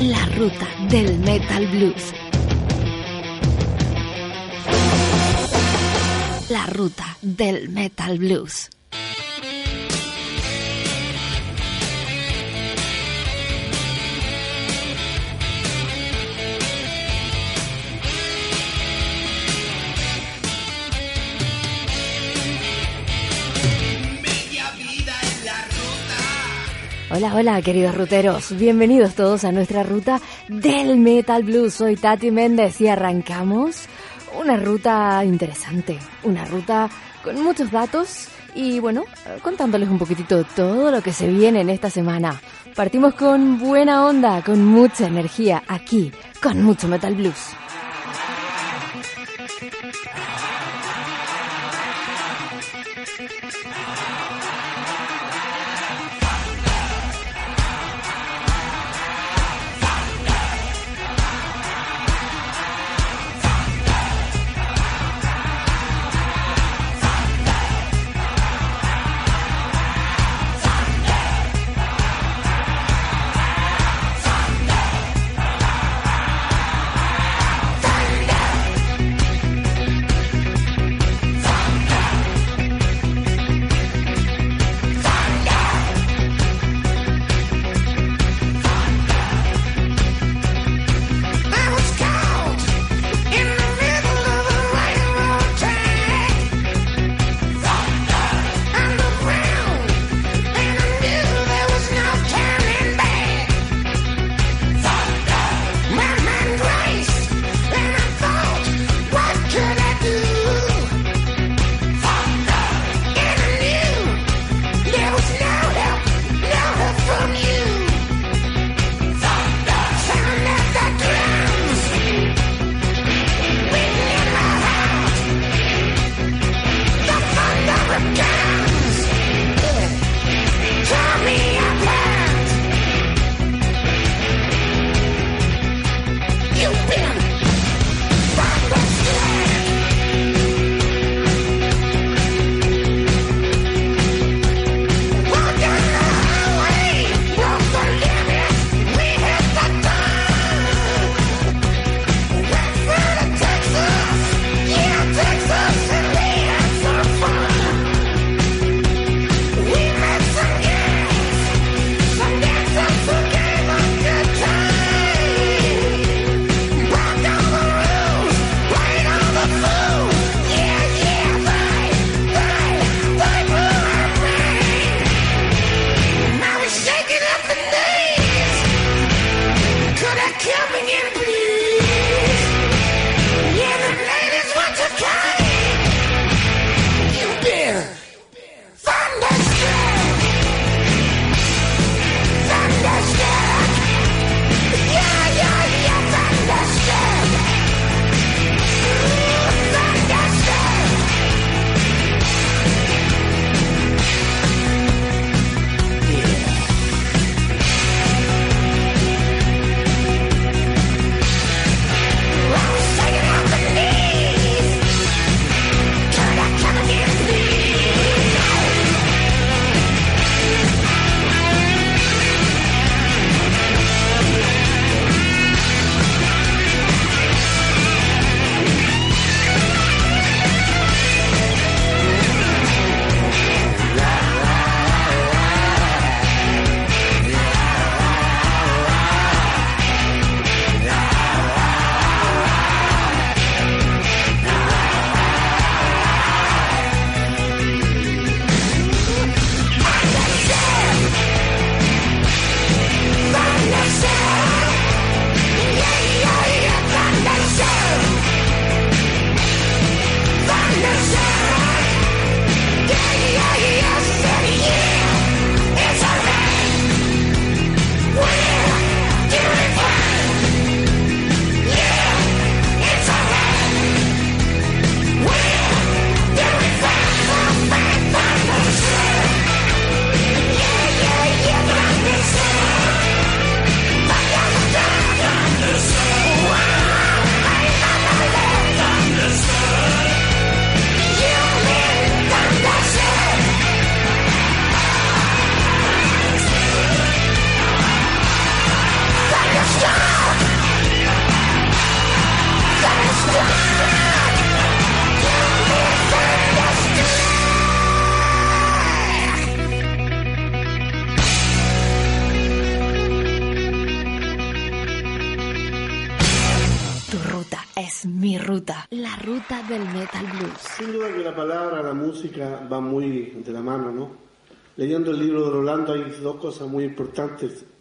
La ruta del Metal Blues. La ruta del Metal Blues. Hola, hola, queridos ruteros. Bienvenidos todos a nuestra ruta del Metal Blues. Soy Tati Méndez y arrancamos una ruta interesante, una ruta con muchos datos y bueno, contándoles un poquitito todo lo que se viene en esta semana. Partimos con buena onda, con mucha energía, aquí, con mucho Metal Blues.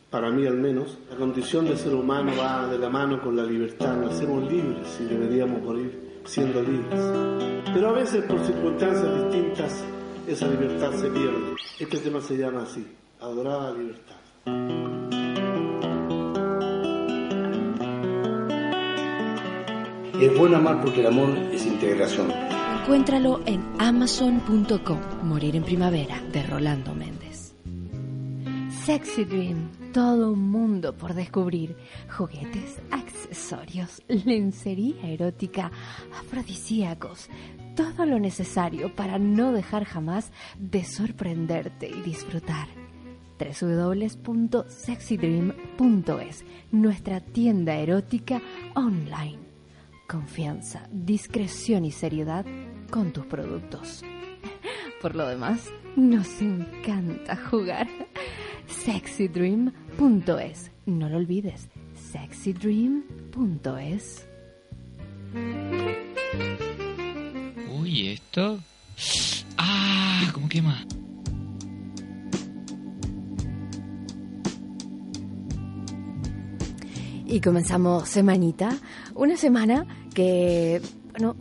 Para mí al menos. La condición del ser humano va de la mano con la libertad, nacemos libres y deberíamos morir siendo libres. Pero a veces por circunstancias distintas esa libertad se pierde. Este tema se llama así, Adorada Libertad. Es bueno amar porque el amor es integración. Encuéntralo en amazon.com. Morir en primavera de Rolando Méndez. Sexy Dream. Todo un mundo por descubrir. Juguetes, accesorios, lencería erótica, afrodisíacos. Todo lo necesario para no dejar jamás de sorprenderte y disfrutar www.sexydream.es, nuestra tienda erótica online confianza, discreción y seriedad con tus productos. Por lo demás, nos encanta jugar. sexydream.es. No lo olvides, sexydream.es. Uy, esto. ¡Ah! ¿Cómo quema? Y comenzamos semanita, una semana que, bueno,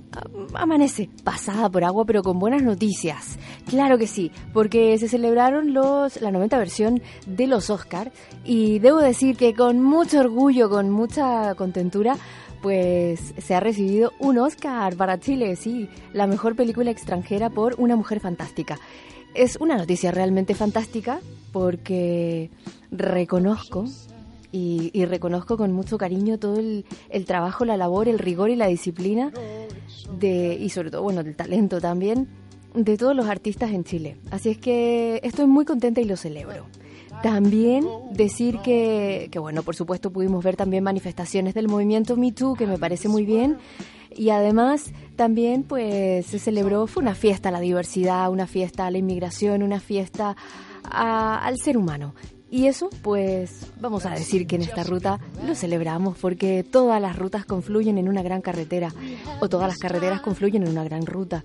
amanece pasada por agua, pero con buenas noticias. Claro que sí, porque se celebraron los la 90 versión de los Oscar y debo decir que con mucho orgullo, con mucha contentura, pues se ha recibido un Oscar para Chile, sí, la mejor película extranjera por Una mujer fantástica. Es una noticia realmente fantástica porque reconozco y, reconozco con mucho cariño todo el, trabajo, la labor, el rigor y la disciplina de, y sobre todo, bueno, el talento también de todos los artistas en Chile. Así es que estoy muy contenta y lo celebro. También decir que, que, bueno, por supuesto pudimos ver también manifestaciones del movimiento Me Too, que me parece muy bien. Y además también pues se celebró, fue una fiesta a la diversidad, una fiesta a la inmigración, una fiesta al ser humano. Y eso, pues vamos a decir que en esta ruta lo celebramos porque todas las rutas confluyen en una gran carretera o todas las carreteras confluyen en una gran ruta.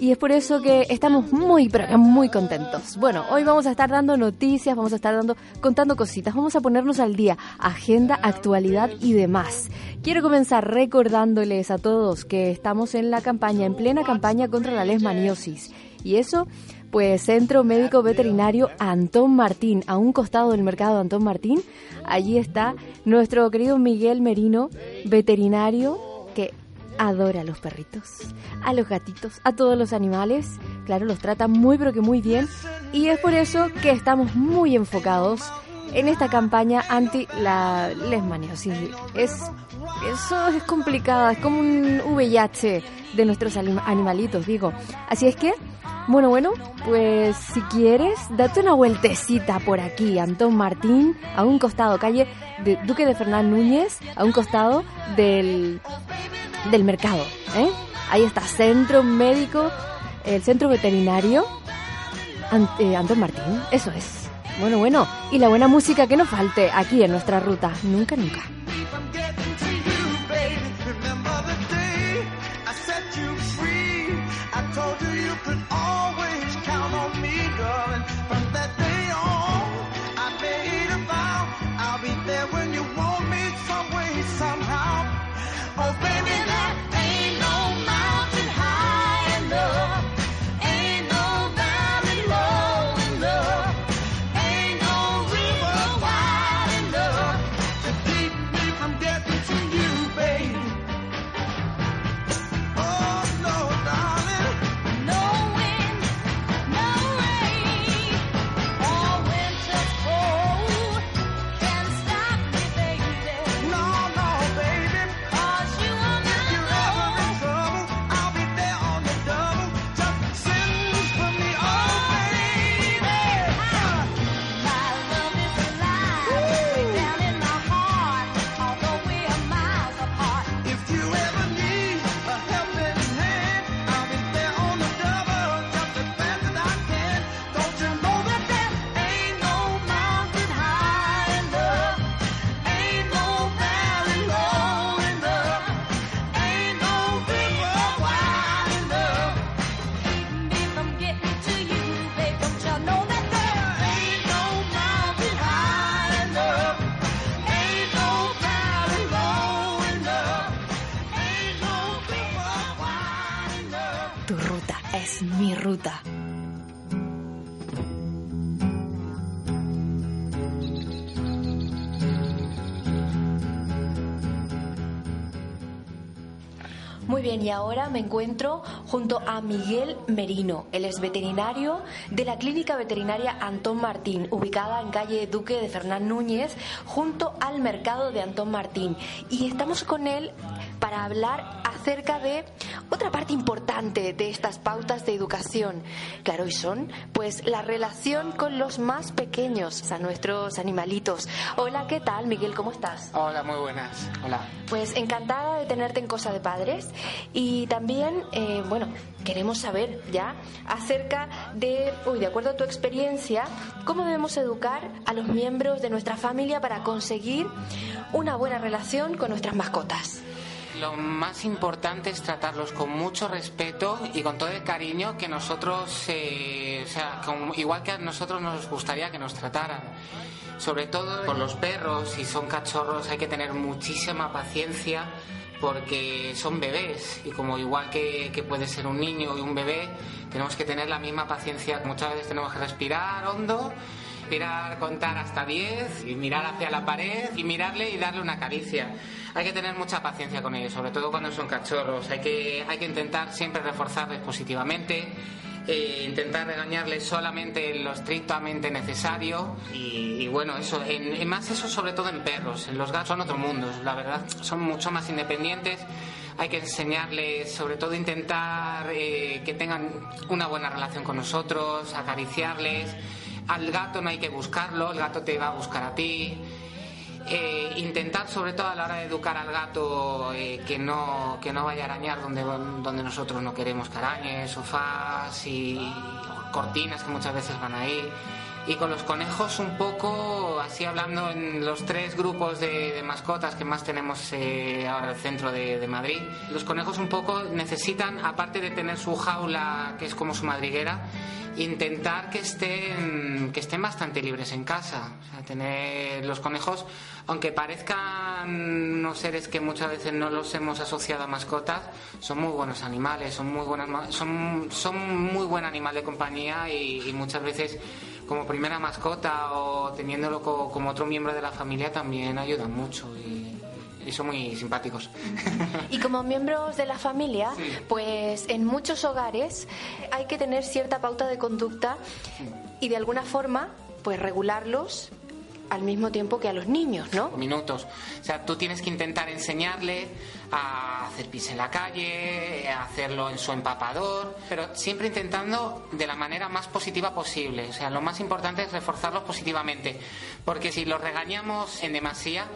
Y es por eso que estamos muy, pero muy contentos. Bueno, hoy vamos a estar dando noticias, vamos a estar dando, contando cositas, vamos a ponernos al día, agenda, actualidad y demás. Quiero comenzar recordándoles a todos que estamos en la campaña, en plena campaña contra la lesmaniosis. Y eso pues Centro Médico Veterinario Antón Martín, a un costado del mercado Antón Martín. Allí está nuestro querido Miguel Merino, veterinario que adora a los perritos, a los gatitos, a todos los animales. Claro, los trata muy pero que muy bien. Y es por eso que estamos muy enfocados en esta campaña anti la lesmaniosis. Es, eso es complicado, es como un VIH de nuestros animalitos, digo. Así es que bueno, bueno, pues si quieres, date una vueltecita por aquí, Antón Martín, a un costado, calle de Duque de Fernán Núñez, a un costado del, del mercado. ¿eh? Ahí está, centro médico, el centro veterinario, eh, Antón Martín, eso es. Bueno, bueno, y la buena música que no falte aquí en nuestra ruta. Nunca, nunca. when you mi ruta. Muy bien, y ahora me encuentro junto a Miguel Merino. Él es veterinario de la Clínica Veterinaria Antón Martín, ubicada en calle Duque de Fernán Núñez, junto al mercado de Antón Martín. Y estamos con él para hablar acerca de otra parte importante de estas pautas de educación. Claro, y son pues la relación con los más pequeños, a nuestros animalitos. Hola, ¿qué tal, Miguel? ¿Cómo estás? Hola, muy buenas. Hola. Pues encantada de tenerte en Cosa de Padres y también, eh, bueno, queremos saber ya acerca de, uy, de acuerdo a tu experiencia, cómo debemos educar a los miembros de nuestra familia para conseguir una buena relación con nuestras mascotas. Lo más importante es tratarlos con mucho respeto y con todo el cariño que nosotros, eh, o sea, igual que a nosotros nos gustaría que nos trataran. Sobre todo con los perros, si son cachorros hay que tener muchísima paciencia porque son bebés y como igual que, que, puede ser un niño y un bebé, tenemos que tener la misma paciencia. Muchas veces tenemos que respirar hondo, respirar, contar hasta 10 y mirar hacia la pared y mirarle y darle una caricia. Hay que tener mucha paciencia con ellos, sobre todo cuando son cachorros. Hay que, hay que intentar siempre reforzarles positivamente. Eh, intentar regañarles solamente lo estrictamente necesario y, bueno, eso, en, más eso sobre todo en perros, en los gatos son otro mundo, la verdad, son mucho más independientes, hay que enseñarles, sobre todo intentar eh, que tengan una buena relación con nosotros, acariciarles, al gato no hay que buscarlo, el gato te va a buscar a ti. Eh, intentar sobre todo a la hora de educar al gato eh, que no que no vaya a arañar donde donde nosotros no queremos que sofás y cortinas que muchas veces van ahí y con los conejos un poco, así hablando en los tres grupos de, mascotas que más tenemos eh, ahora en el centro de, Madrid, los conejos un poco necesitan, aparte de tener su jaula que es como su madriguera, intentar que estén, que estén bastante libres en casa. Tener los conejos, aunque parezcan unos seres que muchas veces no los hemos asociado a mascotas, son muy buenos animales, son muy buenas, son, son muy buen animal de compañía y muchas veces como primera mascota o teniéndolo como otro miembro de la familia también ayuda mucho y, son muy simpáticos. Y como miembros de la familia, pues en muchos hogares hay que tener cierta pauta de conducta y de alguna forma pues regularlos al mismo tiempo que a los niños, ¿no? Minutos. O sea, tú tienes que intentar enseñarle a hacer pis en la calle, a hacerlo en su empapador, pero siempre intentando de la manera más positiva posible. O sea, lo más importante es reforzarlos positivamente, porque si los regañamos en demasía,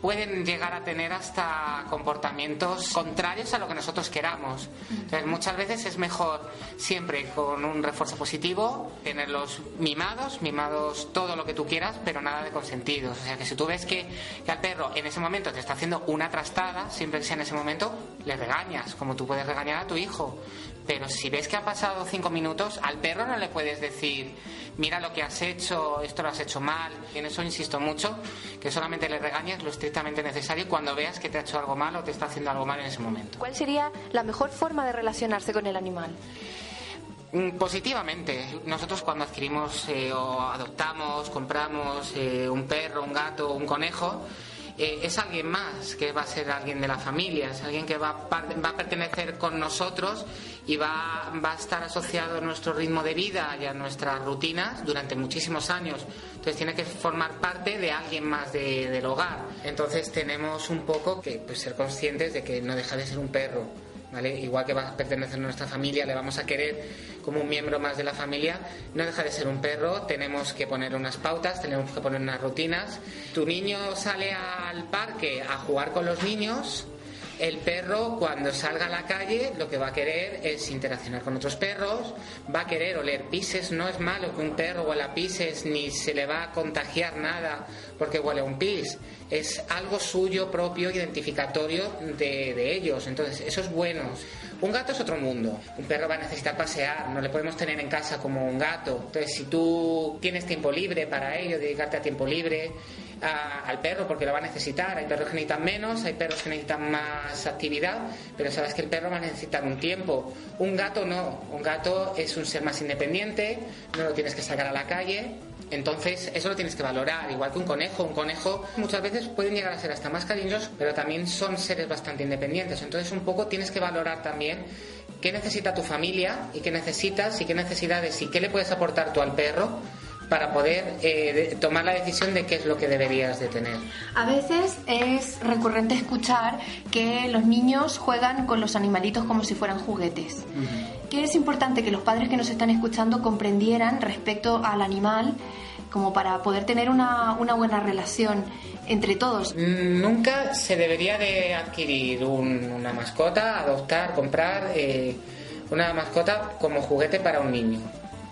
pueden llegar a tener hasta comportamientos contrarios a lo que nosotros queramos. Entonces, muchas veces es mejor siempre con un refuerzo positivo, tenerlos mimados, mimados todo lo que tú quieras, pero nada de consentidos. O sea, que si tú ves que, que al perro en ese momento te está haciendo una trastada, siempre que sea en ese momento, le regañas, como tú puedes regañar a tu hijo. Pero si ves que han pasado cinco minutos, al perro no le puedes decir, mira lo que has hecho, esto lo has hecho mal. Y en eso insisto mucho, que solamente le regañes lo estrictamente necesario cuando veas que te ha hecho algo mal o te está haciendo algo mal en ese momento. ¿Cuál sería la mejor forma de relacionarse con el animal? Mm, positivamente. Nosotros cuando adquirimos eh, o adoptamos, compramos eh, un perro, un gato, un conejo, eh, es alguien más, que va a ser alguien de la familia, es alguien que va, va a pertenecer con nosotros y va, va, a estar asociado a nuestro ritmo de vida y a nuestras rutinas durante muchísimos años. Entonces tiene que formar parte de alguien más del hogar. Entonces tenemos un poco que pues, ser conscientes de que no deja de ser un perro Igual que va a pertenecer a nuestra familia, le vamos a querer como un miembro más de la familia, no deja de ser un perro, tenemos que poner unas pautas, tenemos que poner unas rutinas. Tu niño sale al parque a jugar con los niños, el perro cuando salga a la calle lo que va a querer es interaccionar con otros perros, va a querer oler pises, no es malo que un perro huela pises ni se le va a contagiar nada porque huele un pis, es algo suyo propio, identificatorio de, de ellos, entonces eso es bueno. Un gato es otro mundo, un perro va a necesitar pasear, no le podemos tener en casa como un gato, entonces si tú tienes tiempo libre para ello, dedicarte a tiempo libre, al perro porque lo va a necesitar. Hay perros que necesitan menos, hay perros que necesitan más actividad, pero sabes que el perro va a necesitar un tiempo. Un gato no, un gato es un ser más independiente, no lo tienes que sacar a la calle. Entonces, eso lo tienes que valorar, igual que un conejo. Un conejo muchas veces pueden llegar a ser hasta más cariñosos, pero también son seres bastante independientes. Entonces, un poco tienes que valorar también qué necesita tu familia y qué necesitas y qué necesidades y qué le puedes aportar tú al perro para poder eh, tomar la decisión de qué es lo que deberías de tener. A veces es recurrente escuchar que los niños juegan con los animalitos como si fueran juguetes. Que es importante que los padres que nos están escuchando comprendieran respecto al animal como para poder tener una, una buena relación entre todos. Nunca se debería de adquirir una mascota, adoptar, comprar eh, una mascota como juguete para un niño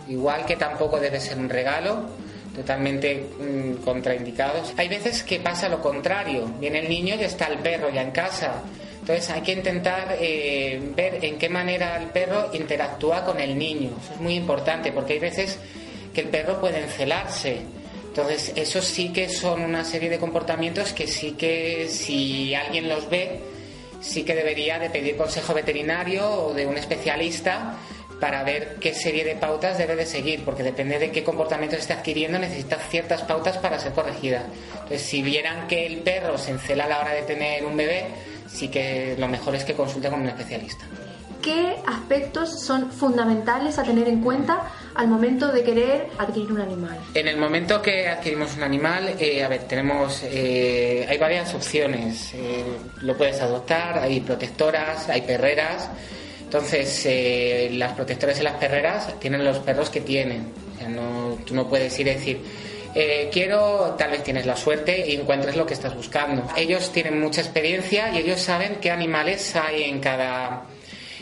igual que tampoco debe ser un regalo totalmente mm, contraindicados. Hay veces que pasa lo contrario, viene el niño y está el perro ya en casa. Entonces hay que intentar eh, ver en qué manera el perro interactúa con el niño. Es muy importante porque hay veces que el perro puede encelarse. Entonces eso sí que son una serie de comportamientos que sí que si alguien los ve, sí que debería de pedir consejo veterinario o de un especialista para ver qué serie de pautas debe de seguir, porque depende de qué comportamiento esté adquiriendo, necesita ciertas pautas para ser corregida. Entonces, si vieran que el perro se encela a la hora de tener un bebé, sí que lo mejor es que consulte con un especialista. ¿Qué aspectos son fundamentales a tener en cuenta al momento de querer adquirir un animal? En el momento que adquirimos un animal, eh, a ver, tenemos, eh, hay varias opciones. Eh, lo puedes adoptar, hay protectoras, hay perreras. Entonces, eh, las protectoras y las perreras tienen los perros que tienen. no, tú no puedes ir a decir, eh, quiero, tal vez tienes la suerte y encuentres lo que estás buscando. Ellos tienen mucha experiencia y ellos saben qué animales hay en cada...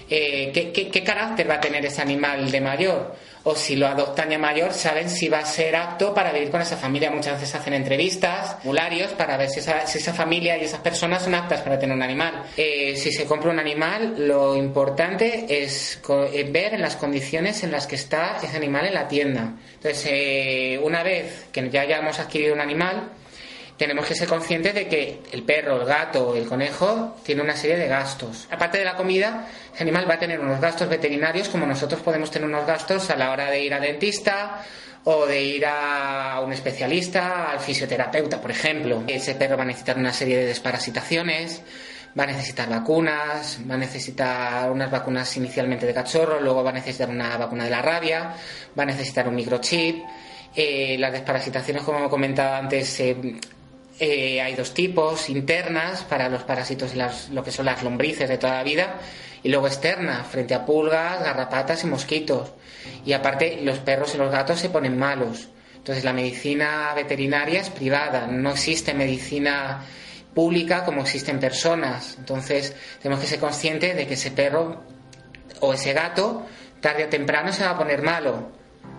Eh, qué, qué carácter va a tener ese animal de mayor o si lo adoptan ya mayor, saben si va a ser apto para vivir con esa familia. Muchas veces hacen entrevistas, formularios, para ver si esa, familia y esas personas son aptas para tener un animal. Eh, si se compra un animal, lo importante es eh, ver en las condiciones en las que está ese animal en la tienda. Entonces, eh, una vez que ya hayamos adquirido un animal, tenemos que ser conscientes de que el perro, el gato, el conejo tiene una serie de gastos. Aparte de la comida, ese animal va a tener unos gastos veterinarios como nosotros podemos tener unos gastos a la hora de ir al dentista o de ir a un especialista, al fisioterapeuta, por ejemplo. Ese perro va a necesitar una serie de desparasitaciones, va a necesitar vacunas, va a necesitar unas vacunas inicialmente de cachorro, luego va a necesitar una vacuna de la rabia, va a necesitar un microchip. Eh, las desparasitaciones, como comentaba antes, eh, eh, hay dos tipos, internas para los parásitos y las, lo que son las lombrices de toda la vida, y luego externas, frente a pulgas, garrapatas y mosquitos. Y aparte, los perros y los gatos se ponen malos. Entonces, la medicina veterinaria es privada, no existe medicina pública como existen personas. Entonces, tenemos que ser conscientes de que ese perro o ese gato, tarde o temprano, se va a poner malo.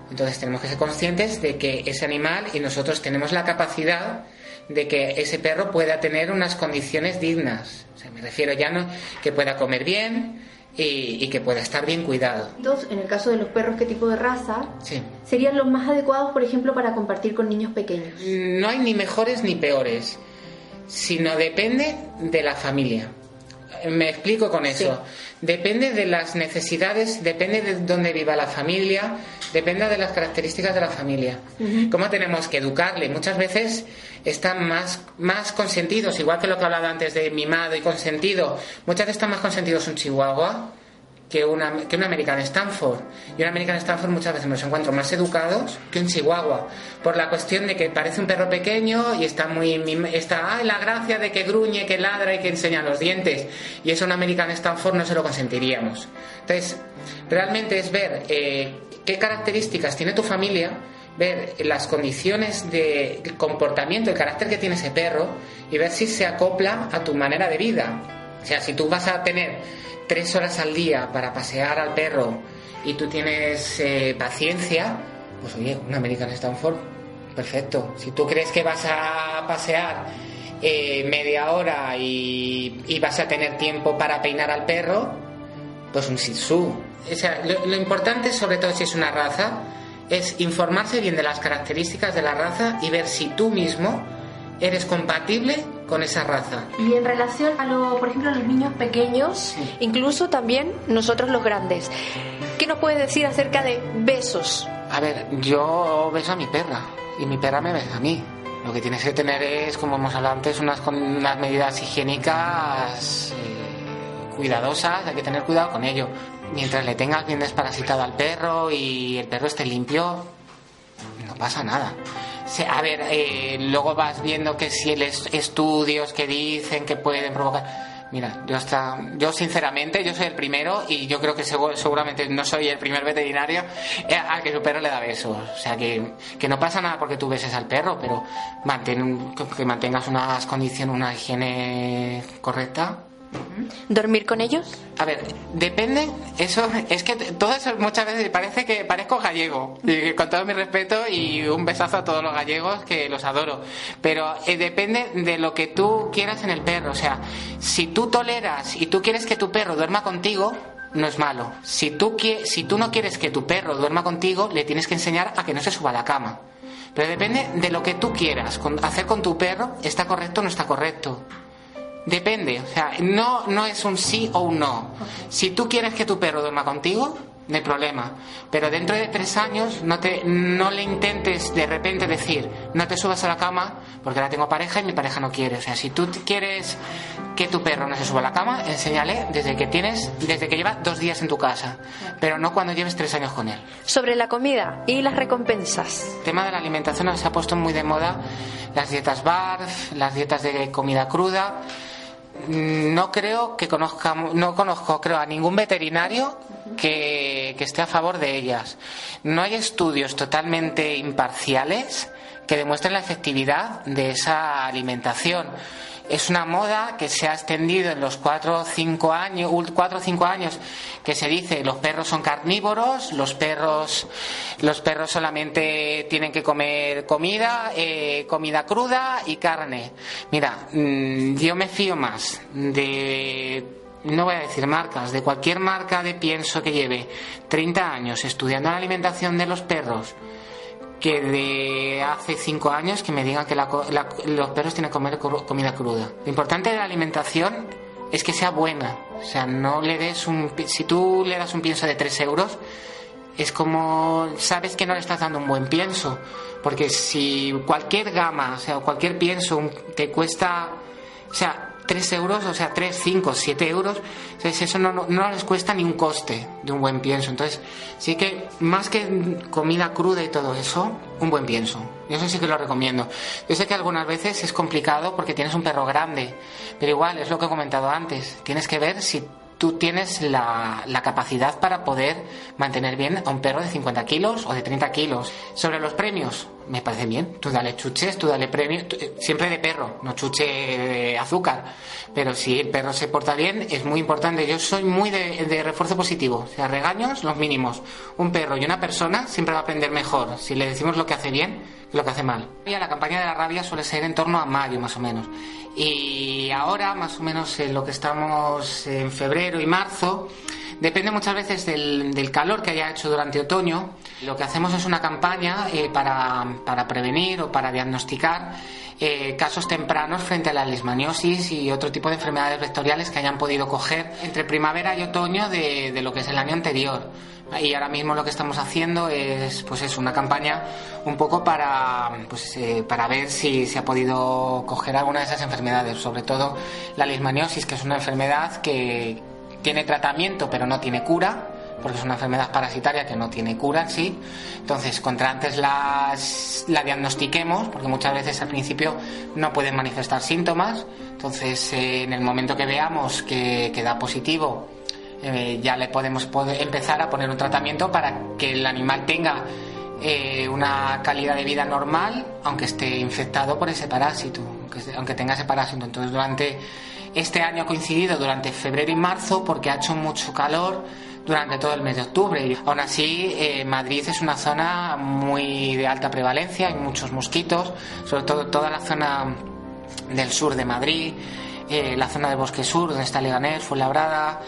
Entonces, tenemos que ser conscientes de que ese animal y nosotros tenemos la capacidad de que ese perro pueda tener unas condiciones dignas. O sea, me refiero ya no que pueda comer bien y, que pueda estar bien cuidado. Entonces, en el caso de los perros, ¿qué tipo de raza serían los más adecuados, por ejemplo, para compartir con niños pequeños? No hay ni mejores ni peores, sino depende de la familia. Me explico con eso. Depende de las necesidades, depende de dónde viva la familia, depende de las características de la familia. Cómo tenemos que educarle. Muchas veces están más, más consentidos, igual que lo que hablaba antes de mimado y consentido. Muchas veces están más consentidos un chihuahua que una, que un American Stanford. Y un American Stanford muchas veces me los encuentro más educados que un Chihuahua. Por la cuestión de que parece un perro pequeño y está muy. está la gracia de que gruñe, que ladra y que enseña los dientes. Y eso un American Stanford no se lo consentiríamos. Entonces, realmente es ver eh, qué características tiene tu familia, ver las condiciones de comportamiento, el carácter que tiene ese perro y ver si se acopla a tu manera de vida. O sea, si tú vas a tener tres horas al día para pasear al perro y tú tienes eh, paciencia, pues oye, un American Stanford, perfecto. Si tú crees que vas a pasear eh, media hora y, vas a tener tiempo para peinar al perro, pues un Shih Tzu. O sea, lo, lo importante, sobre todo si es una raza, es informarse bien de las características de la raza y ver si tú mismo eres compatible con esa raza. Y en relación a, lo, por ejemplo, a los niños pequeños, incluso también nosotros los grandes, ¿qué nos puede decir acerca de besos? A ver, yo beso a mi perra y mi perra me besa a mí. Lo que tienes que tener es, como hemos hablado antes, unas, unas medidas higiénicas eh, cuidadosas, hay que tener cuidado con ello. Mientras le tengas bien desparasitado al perro y el perro esté limpio, no pasa nada. A ver, eh, luego vas viendo que si el es- estudios que dicen que pueden provocar. Mira, yo hasta, yo sinceramente, yo soy el primero y yo creo que segu- seguramente no soy el primer veterinario eh, al que su perro le da besos. O sea que, que no pasa nada porque tú beses al perro, pero mantén, que mantengas unas condiciones, una higiene correcta. ¿Dormir con ellos? A ver, depende, eso es que todo eso muchas veces parece que parezco gallego, con todo mi respeto y un besazo a todos los gallegos que los adoro, pero eh, depende de lo que tú quieras en el perro, o sea, si tú toleras y tú quieres que tu perro duerma contigo, no es malo. Si tú, si tú no quieres que tu perro duerma contigo, le tienes que enseñar a que no se suba a la cama. Pero depende de lo que tú quieras con- hacer con tu perro, está correcto o no está correcto. Depende, o sea, no, no es un sí o un no. Si tú quieres que tu perro duerma contigo, no hay problema. Pero dentro de tres años no, te, no le intentes de repente decir, no te subas a la cama porque ahora tengo pareja y mi pareja no quiere. O sea, si tú quieres que tu perro no se suba a la cama, enséñale desde que tienes, desde que lleva dos días en tu casa, pero no cuando lleves tres años con él. Sobre la comida y las recompensas. El tema de la alimentación se ha puesto muy de moda las dietas BARF, las dietas de comida cruda. Mm, No creo que conozca, no conozco, creo, a ningún veterinario que, que esté a favor de ellas. No hay estudios totalmente imparciales que demuestren la efectividad de esa alimentación. Es una moda que se ha extendido en los cuatro o cinco años, ul- cuatro o cinco años, que se dice los perros son carnívoros, los perros, los perros solamente tienen que comer comida, eh, comida cruda y carne. Mira, mm, yo me fío más de no voy a decir marcas, de cualquier marca de pienso que lleve 30 años estudiando la alimentación de los perros, que de hace cinco años que me digan que la la- los perros tienen que comer comida cruda. Lo importante de la alimentación es que sea buena. O sea, no le des un... Si tú le das un pienso de 3 euros, es como... Sabes que no le estás dando un buen pienso. Porque si cualquier gama, o sea, cualquier pienso te cuesta... O sea, 3 euros, o sea, 3, 5, 7 euros, entonces eso no, les cuesta ni un coste de un buen pienso. Entonces, sí que más que comida cruda y todo eso, un buen pienso. Eso sí que lo recomiendo. Yo sé que algunas veces es complicado porque tienes un perro grande, pero igual, es lo que he comentado antes, tienes que ver si tú tienes la, la capacidad para poder mantener bien a un perro de 50 kilos o de 30 kilos. Sobre los premios, me parece bien. Tú dale chuches, tú dale premios, eh, siempre de perro, no chuche de azúcar. Pero si el perro se porta bien, es muy importante. Yo soy muy de, refuerzo positivo. O sea, regaños, los mínimos. Un perro y una persona siempre va a aprender mejor si le decimos lo que hace bien que lo que hace mal. La campaña de la rabia suele ser en torno a mayo, más o menos. Y ahora, más o menos, en lo que estamos en febrero y marzo, depende muchas veces del, del calor que haya hecho durante otoño. Lo que hacemos es una campaña eh, para, para prevenir o para diagnosticar eh, casos tempranos frente a la leishmaniosis y otro tipo de enfermedades vectoriales que hayan podido coger entre primavera y otoño de, de lo que es el año anterior. Y ahora mismo lo que estamos haciendo es, pues es una campaña un poco para, pues, eh, para ver si se ha podido coger alguna de esas enfermedades, sobre todo la leishmaniosis, que es una enfermedad que tiene tratamiento pero no tiene cura, porque es una enfermedad parasitaria que no tiene cura sí. Entonces, contra antes las, la diagnostiquemos, porque muchas veces al principio no pueden manifestar síntomas. Entonces, eh, en el momento que veamos que, que da positivo, eh, ya le podemos empezar a poner un tratamiento para que el animal tenga eh, una calidad de vida normal, aunque esté infectado por ese parásito, aunque, aunque tenga ese parásito. Entonces, durante este año ha coincidido durante febrero y marzo porque ha hecho mucho calor durante todo el mes de octubre. Aún así, eh, Madrid es una zona muy de alta prevalencia, hay muchos mosquitos, sobre todo toda la zona del sur de Madrid, eh, la zona del Bosque Sur, donde está Leganés, Fuenlabrada,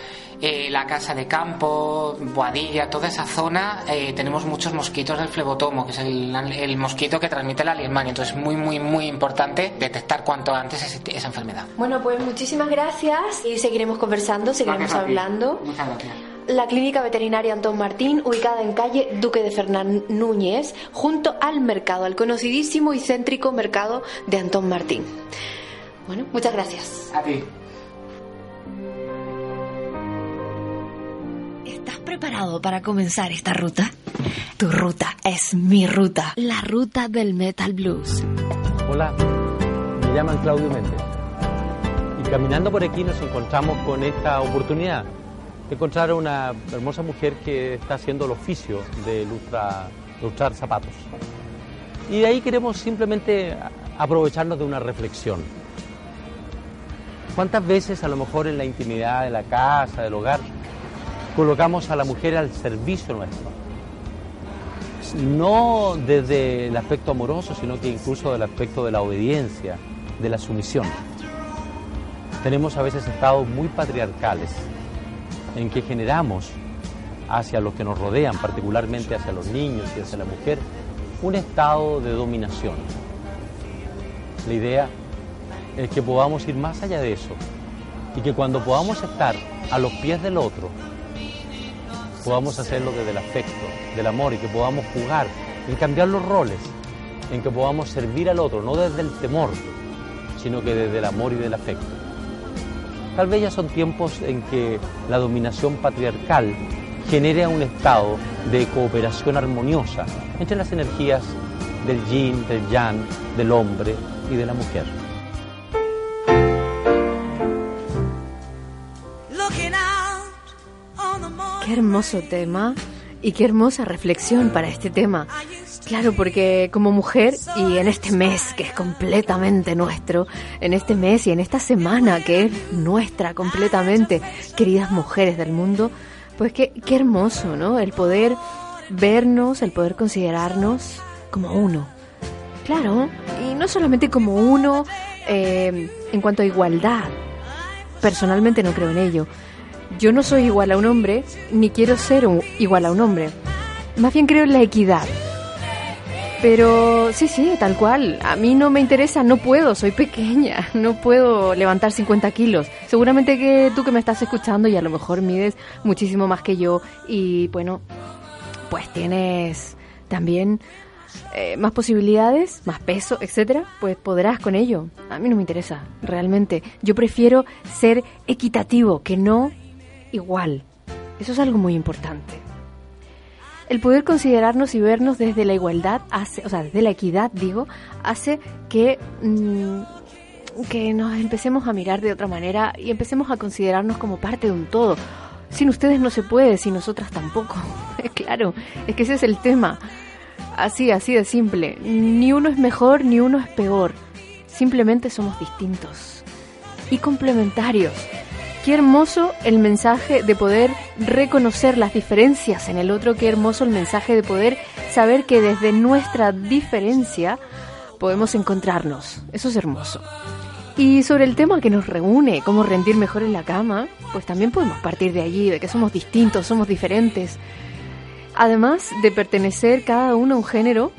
eh, la casa de campo, Boadilla, toda esa zona, eh, tenemos muchos mosquitos del flebotomo, que es el, el mosquito que transmite la liemania. Entonces es muy, muy, muy importante detectar cuanto antes esa enfermedad. Bueno, pues muchísimas gracias y seguiremos conversando, seguiremos hablando. Muchas gracias. La Clínica Veterinaria Antón Martín, ubicada en calle Duque de Fernán Núñez, junto al mercado, al conocidísimo y céntrico mercado de Antón Martín. Bueno, muchas gracias. A ti. ¿Estás preparado para comenzar esta ruta? Tu ruta es mi ruta, la ruta del Metal Blues. Hola, me llaman Claudio Méndez. Y caminando por aquí nos encontramos con esta oportunidad de encontrar a una hermosa mujer que está haciendo el oficio de lustrar, zapatos. Y de ahí queremos simplemente aprovecharnos de una reflexión. ¿Cuántas veces a lo mejor en la intimidad de la casa, del hogar, colocamos a la mujer al servicio nuestro? No desde el aspecto amoroso, sino que incluso del aspecto de la obediencia, de la sumisión. Tenemos a veces estados muy patriarcales en que generamos hacia los que nos rodean, particularmente hacia los niños y hacia la mujer, un estado de dominación. La idea es que podamos ir más allá de eso y que cuando podamos estar a los pies del otro, podamos hacerlo desde el afecto, del amor y que podamos jugar en cambiar los roles, en que podamos servir al otro, no desde el temor, sino que desde el amor y del afecto. Tal vez ya son tiempos en que la dominación patriarcal genera un estado de cooperación armoniosa entre las energías del yin, del yang, del hombre y de la mujer. Qué hermoso tema y qué hermosa reflexión para este tema. Claro, porque como mujer y en este mes que es completamente nuestro, en este mes y en esta semana que es nuestra completamente, queridas mujeres del mundo, pues qué, qué hermoso, ¿no? El poder vernos, el poder considerarnos como uno. Claro, y no solamente como uno eh, en cuanto a igualdad. Personalmente no creo en ello. Yo no soy igual a un hombre, ni quiero ser un- igual a un hombre. Más bien creo en la equidad. Pero sí, sí, tal cual. A mí no me interesa, no puedo, soy pequeña, no puedo levantar 50 kilos. Seguramente que tú que me estás escuchando y a lo mejor mides muchísimo más que yo y bueno, pues tienes también eh, más posibilidades, más peso, etcétera, pues podrás con ello. A mí no me interesa, realmente. Yo prefiero ser equitativo, que no igual. Eso es algo muy importante. El poder considerarnos y vernos desde la igualdad hace, o sea, desde la equidad, digo, hace que mm, que nos empecemos a mirar de otra manera y empecemos a considerarnos como parte de un todo. Sin ustedes no se puede, sin nosotras tampoco. claro, es que ese es el tema. Así, así de simple. Ni uno es mejor ni uno es peor. Simplemente somos distintos y complementarios. Qué hermoso el mensaje de poder reconocer las diferencias en el otro, qué hermoso el mensaje de poder saber que desde nuestra diferencia podemos encontrarnos. Eso es hermoso. Y sobre el tema que nos reúne, cómo rendir mejor en la cama, pues también podemos partir de allí, de que somos distintos, somos diferentes. Además de pertenecer cada uno a un género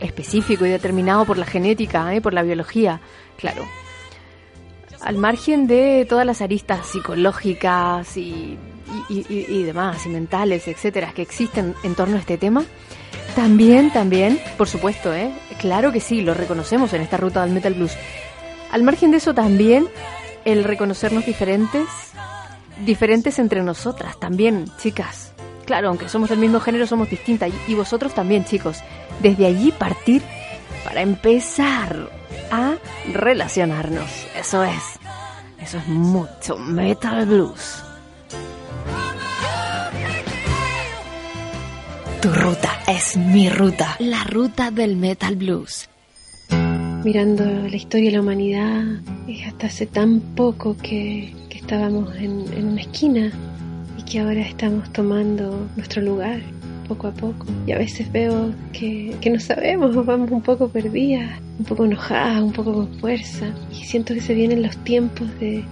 específico y determinado por la genética, ¿eh? por la biología, claro. Al margen de todas las aristas psicológicas y, y- demás, y mentales, etcétera, que existen en torno a este tema, también, también, por supuesto, ¿eh? claro que sí, lo reconocemos en esta ruta del Metal Blues. Al margen de eso también, el reconocernos diferentes, diferentes entre nosotras también, chicas. Claro, aunque somos del mismo género, somos distintas. Y vosotros también, chicos. Desde allí partir para empezar a relacionarnos. Eso es. Eso es mucho Metal Blues. Tu ruta es mi ruta. La ruta del Metal Blues. mirando la historia de la humanidad, es hasta hace tan poco que, estábamos en una esquina y que ahora estamos tomando nuestro lugar poco a poco. Y a veces veo que, que no sabemos, vamos un poco perdidas, un poco enojadas, un poco con fuerza. Y siento que se vienen los tiempos de,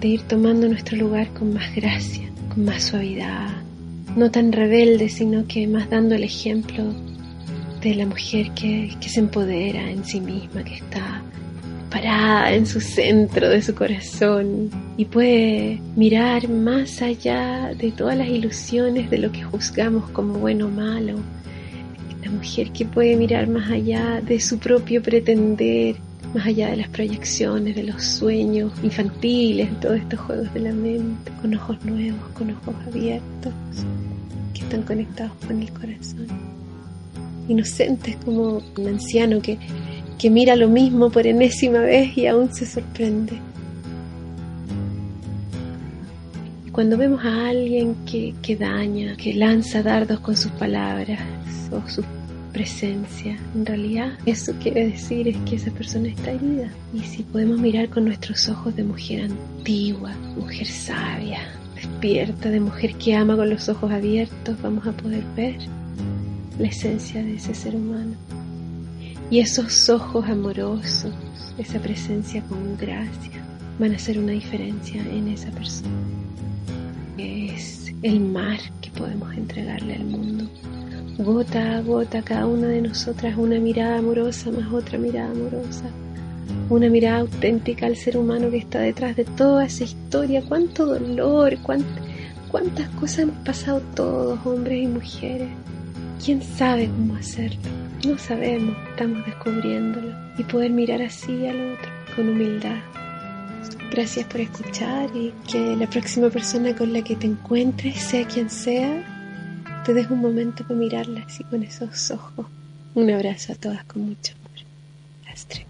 de ir tomando nuestro lugar con más gracia, con más suavidad, no tan rebelde, sino que más dando el ejemplo de la mujer que, que se empodera en sí misma, que está parada en su centro de su corazón y puede mirar más allá de todas las ilusiones de lo que juzgamos como bueno o malo. La mujer que puede mirar más allá de su propio pretender, más allá de las proyecciones, de los sueños infantiles, de todos estos juegos de la mente, con ojos nuevos, con ojos abiertos, que están conectados con el corazón. Inocentes como un anciano que que mira lo mismo por enésima vez y aún se sorprende. Cuando vemos a alguien que, que daña, que lanza dardos con sus palabras o su presencia, en realidad eso quiere decir es que esa persona está herida. Y si podemos mirar con nuestros ojos de mujer antigua, mujer sabia, despierta, de mujer que ama con los ojos abiertos, vamos a poder ver la esencia de ese ser humano. Y esos ojos amorosos, esa presencia con gracia, van a hacer una diferencia en esa persona. Es el mar que podemos entregarle al mundo. Gota a gota, cada una de nosotras una mirada amorosa más otra mirada amorosa. Una mirada auténtica al ser humano que está detrás de toda esa historia. Cuánto dolor, cuántas cosas hemos pasado todos, hombres y mujeres. ¿Quién sabe cómo hacerlo? No sabemos, estamos descubriéndolo. Y poder mirar así al otro, con humildad. Gracias por escuchar y que la próxima persona con la que te encuentres, sea quien sea, te deje un momento para mirarla así con esos ojos. Un abrazo a todas con mucho amor. Astrid.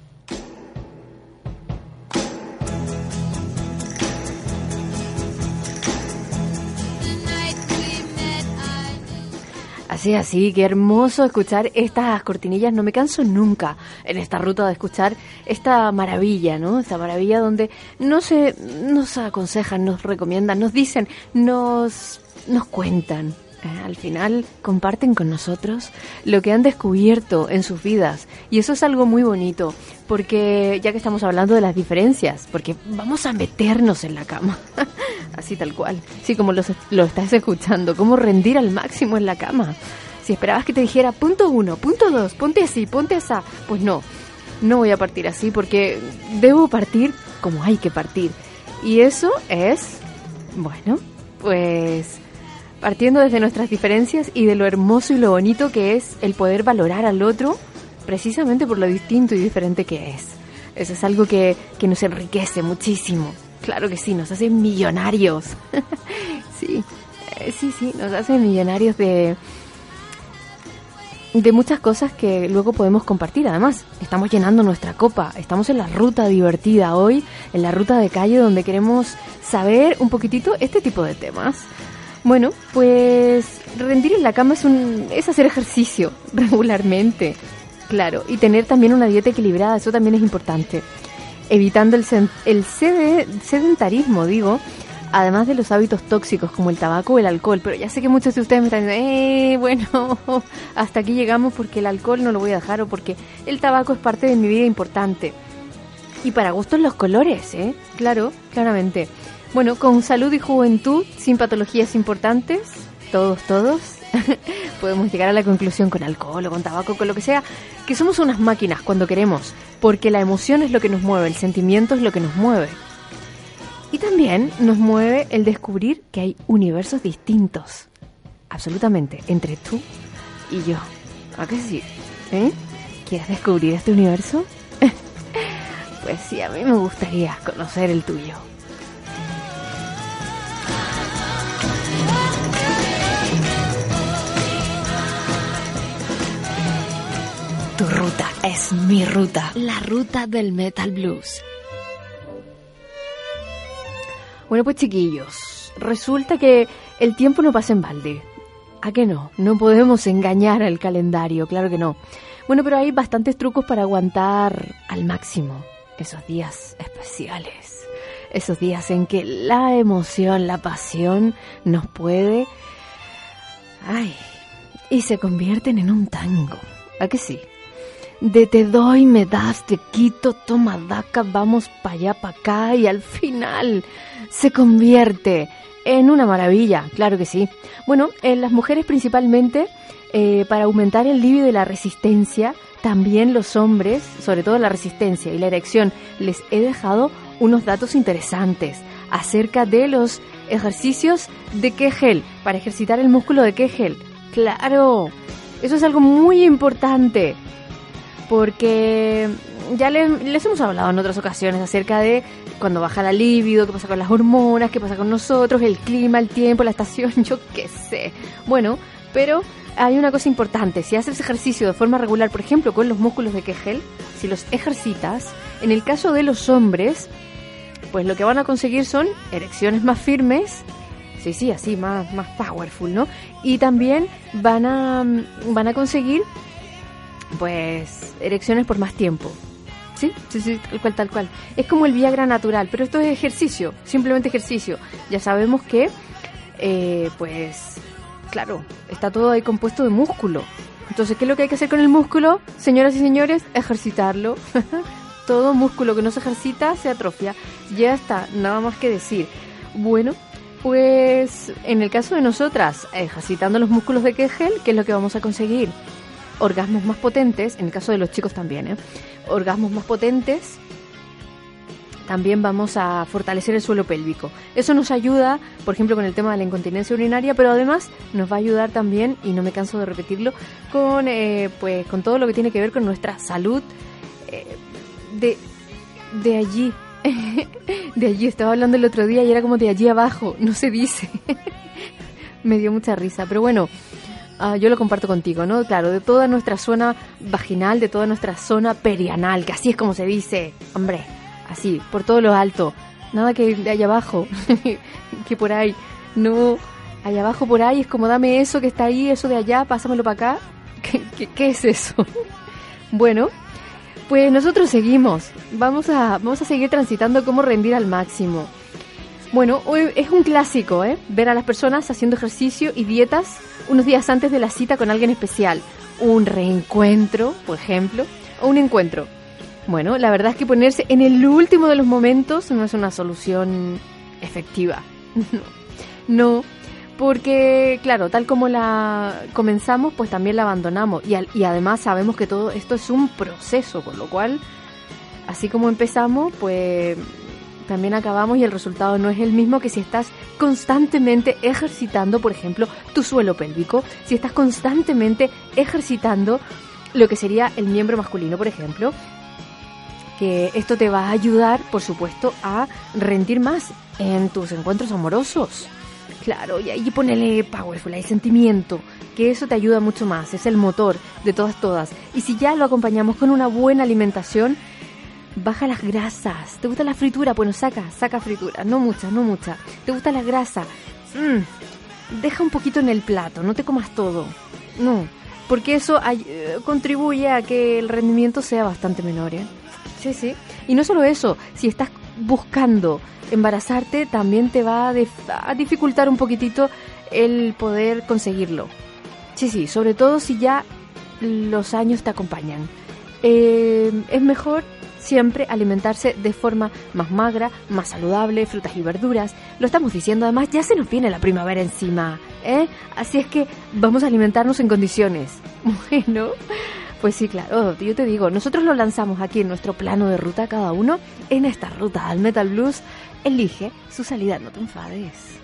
Así, así, qué hermoso escuchar estas cortinillas. No me canso nunca en esta ruta de escuchar esta maravilla, ¿no? Esta maravilla donde no se, nos aconsejan, nos recomiendan, nos dicen, nos, nos cuentan. ¿Eh? al final comparten con nosotros lo que han descubierto en sus vidas. Y eso es algo muy bonito, porque ya que estamos hablando de las diferencias, porque vamos a meternos en la cama, así tal cual, sí, como lo, lo estás escuchando, cómo rendir al máximo en la cama. Si esperabas que te dijera punto uno, punto dos, ponte así, ponte esa, pues no, no voy a partir así porque debo partir como hay que partir. Y eso es, bueno, pues partiendo desde nuestras diferencias y de lo hermoso y lo bonito que es el poder valorar al otro precisamente por lo distinto y diferente que es. Eso es algo que, que nos enriquece muchísimo. Claro que sí, nos hace millonarios. sí, eh, sí, sí, nos hace millonarios de, de muchas cosas que luego podemos compartir. Además, estamos llenando nuestra copa, estamos en la ruta divertida hoy, en la ruta de calle donde queremos saber un poquitito este tipo de temas. Bueno, pues rendir en la cama es, un, es hacer ejercicio regularmente, claro, y tener también una dieta equilibrada, eso también es importante. Evitando el, el sedentarismo, digo, además de los hábitos tóxicos como el tabaco o el alcohol. Pero ya sé que muchos de ustedes me están diciendo, eh, bueno, hasta aquí llegamos porque el alcohol no lo voy a dejar o porque el tabaco es parte de mi vida importante. Y para gustos los colores, ¿eh? Claro, claramente. Bueno, con salud y juventud, sin patologías importantes, todos, todos, podemos llegar a la conclusión con alcohol o con tabaco, con lo que sea, que somos unas máquinas cuando queremos, porque la emoción es lo que nos mueve, el sentimiento es lo que nos mueve. Y también nos mueve el descubrir que hay universos distintos, absolutamente, entre tú y yo. ¿A qué sí? ¿Eh? ¿Quieres descubrir este universo? pues sí, a mí me gustaría conocer el tuyo. Tu ruta es mi ruta. La ruta del Metal Blues. Bueno, pues chiquillos, resulta que el tiempo no pasa en balde. ¿A qué no? No podemos engañar al calendario, claro que no. Bueno, pero hay bastantes trucos para aguantar al máximo esos días especiales. Esos días en que la emoción, la pasión nos puede... ¡Ay! Y se convierten en un tango. ¿A qué sí? De te doy, me das, te quito, toma daca, vamos para allá, para acá y al final se convierte en una maravilla, claro que sí. Bueno, en las mujeres principalmente eh, para aumentar el libido y la resistencia, también los hombres, sobre todo la resistencia y la erección, les he dejado unos datos interesantes acerca de los ejercicios de Kegel, para ejercitar el músculo de Kegel. Claro, eso es algo muy importante, porque ya les, hemos hablado en otras ocasiones acerca de cuando baja la libido, qué pasa con las hormonas, qué pasa con nosotros, el clima, el tiempo, la estación, yo qué sé. Bueno, pero hay una cosa importante, si haces ejercicio de forma regular, por ejemplo, con los músculos de Kegel, si los ejercitas, en el caso de los hombres, pues lo que van a conseguir son erecciones más firmes, sí, sí, así, más, más powerful, ¿no? Y también van a, van a conseguir, pues, erecciones por más tiempo. Sí, sí, sí, tal cual, tal cual. Es como el Viagra natural, pero esto es ejercicio, simplemente ejercicio. Ya sabemos que, eh, pues, claro, está todo ahí compuesto de músculo. Entonces, ¿qué es lo que hay que hacer con el músculo? Señoras y señores, ejercitarlo. todo músculo que no se ejercita se atrofia. Ya está, nada más que decir. Bueno, pues en el caso de nosotras, ejercitando los músculos de Kegel, ¿qué es lo que vamos a conseguir? Orgasmos más potentes, en el caso de los chicos también, ¿eh? Orgasmos más potentes, también vamos a fortalecer el suelo pélvico. Eso nos ayuda, por ejemplo, con el tema de la incontinencia urinaria, pero además nos va a ayudar también, y no me canso de repetirlo, con, eh, pues, con todo lo que tiene que ver con nuestra salud eh, de, de allí. de allí, estaba hablando el otro día y era como de allí abajo, no se dice. me dio mucha risa, pero bueno. Ah, yo lo comparto contigo, ¿no? Claro, de toda nuestra zona vaginal, de toda nuestra zona perianal, que así es como se dice, hombre, así, por todo lo alto. Nada que de allá abajo, que por ahí. No, allá abajo por ahí es como dame eso que está ahí, eso de allá, pásamelo para acá. ¿Qué, qué, es eso? bueno, pues nosotros seguimos. Vamos a, vamos a seguir transitando cómo rendir al máximo. Bueno, hoy es un clásico, ¿eh? Ver a las personas haciendo ejercicio y dietas unos días antes de la cita con alguien especial. Un reencuentro, por ejemplo, o un encuentro. Bueno, la verdad es que ponerse en el último de los momentos no es una solución efectiva. no, porque claro, tal como la comenzamos, pues también la abandonamos. Y, y además sabemos que todo esto es un proceso, con lo cual, así como empezamos, pues también acabamos y el resultado no es el mismo que si estás constantemente ejercitando, por ejemplo, tu suelo pélvico, si estás constantemente ejercitando lo que sería el miembro masculino, por ejemplo, que esto te va a ayudar, por supuesto, a rendir más en tus encuentros amorosos. Claro, y ahí ponele powerful, hay sentimiento, que eso te ayuda mucho más, es el motor de todas, todas. Y si ya lo acompañamos con una buena alimentación, baja las grasas. ¿Te gusta la fritura? Bueno, saca, saca fritura, no mucha, no mucha. ¿Te gusta la grasa? Mm, deja un poquito en el plato, no te comas todo. No, porque eso eh, contribuye a que el rendimiento sea bastante menor, ¿eh? Sí, sí. Y no solo eso, si estás buscando embarazarte, también te va a, dificultar un poquitito el poder conseguirlo. Sí, sí, sobre todo si ya los años te acompañan. Eh, es mejor siempre alimentarse de forma más magra, más saludable, frutas y verduras. Lo estamos diciendo, además ya se nos viene la primavera encima, ¿eh? Así es que vamos a alimentarnos en condiciones. Bueno, pues sí, claro, yo te digo, nosotros lo lanzamos aquí en nuestro plano de ruta cada uno. En esta ruta al Metal Blues, elige su salida, no te enfades.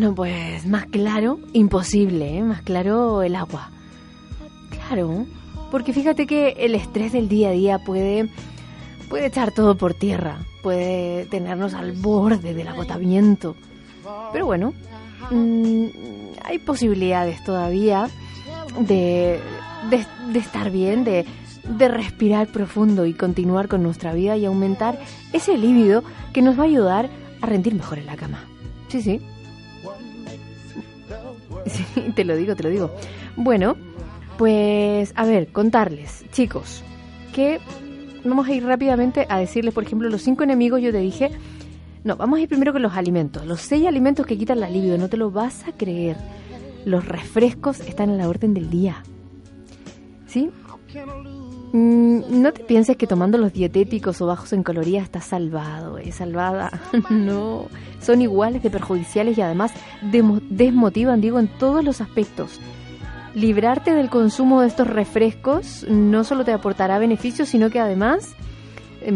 Bueno, pues más claro, imposible, ¿eh? más claro el agua. Claro, porque fíjate que el estrés del día a día puede, puede echar todo por tierra, puede tenernos al borde del agotamiento. Pero bueno, mm, hay posibilidades todavía de de, de estar bien, de, de respirar profundo y continuar con nuestra vida y aumentar ese líbido que nos va a ayudar a rendir mejor en la cama. Sí, sí. Sí, te lo digo, te lo digo. Bueno, pues a ver, contarles, chicos, que vamos a ir rápidamente a decirles, por ejemplo, los cinco enemigos, yo te dije, no, vamos a ir primero con los alimentos, los seis alimentos que quitan la libido, no te lo vas a creer. Los refrescos están a la orden del día. ¿Sí? Mm, no te pienses que tomando los dietéticos o bajos en calorías estás salvado, es salvada. no, son iguales de perjudiciales y además desmotivan, digo, en todos los aspectos. Librarte del consumo de estos refrescos no solo te aportará beneficios, sino que además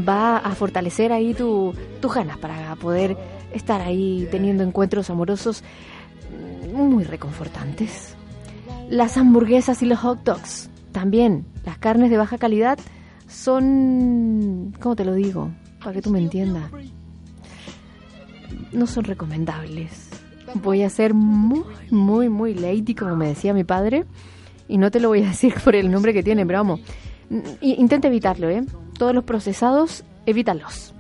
va a fortalecer ahí tu, tus ganas para poder estar ahí teniendo encuentros amorosos muy reconfortantes. Las hamburguesas y los hot dogs también las carnes de baja calidad son, ¿cómo te lo digo? Para que tú me entiendas. No son recomendables. Voy a ser muy, muy, muy lady, como me decía mi padre. Y no te lo voy a decir por el nombre que tiene, pero vamos. Intenta evitarlo, ¿eh? Todos los procesados, evítalos.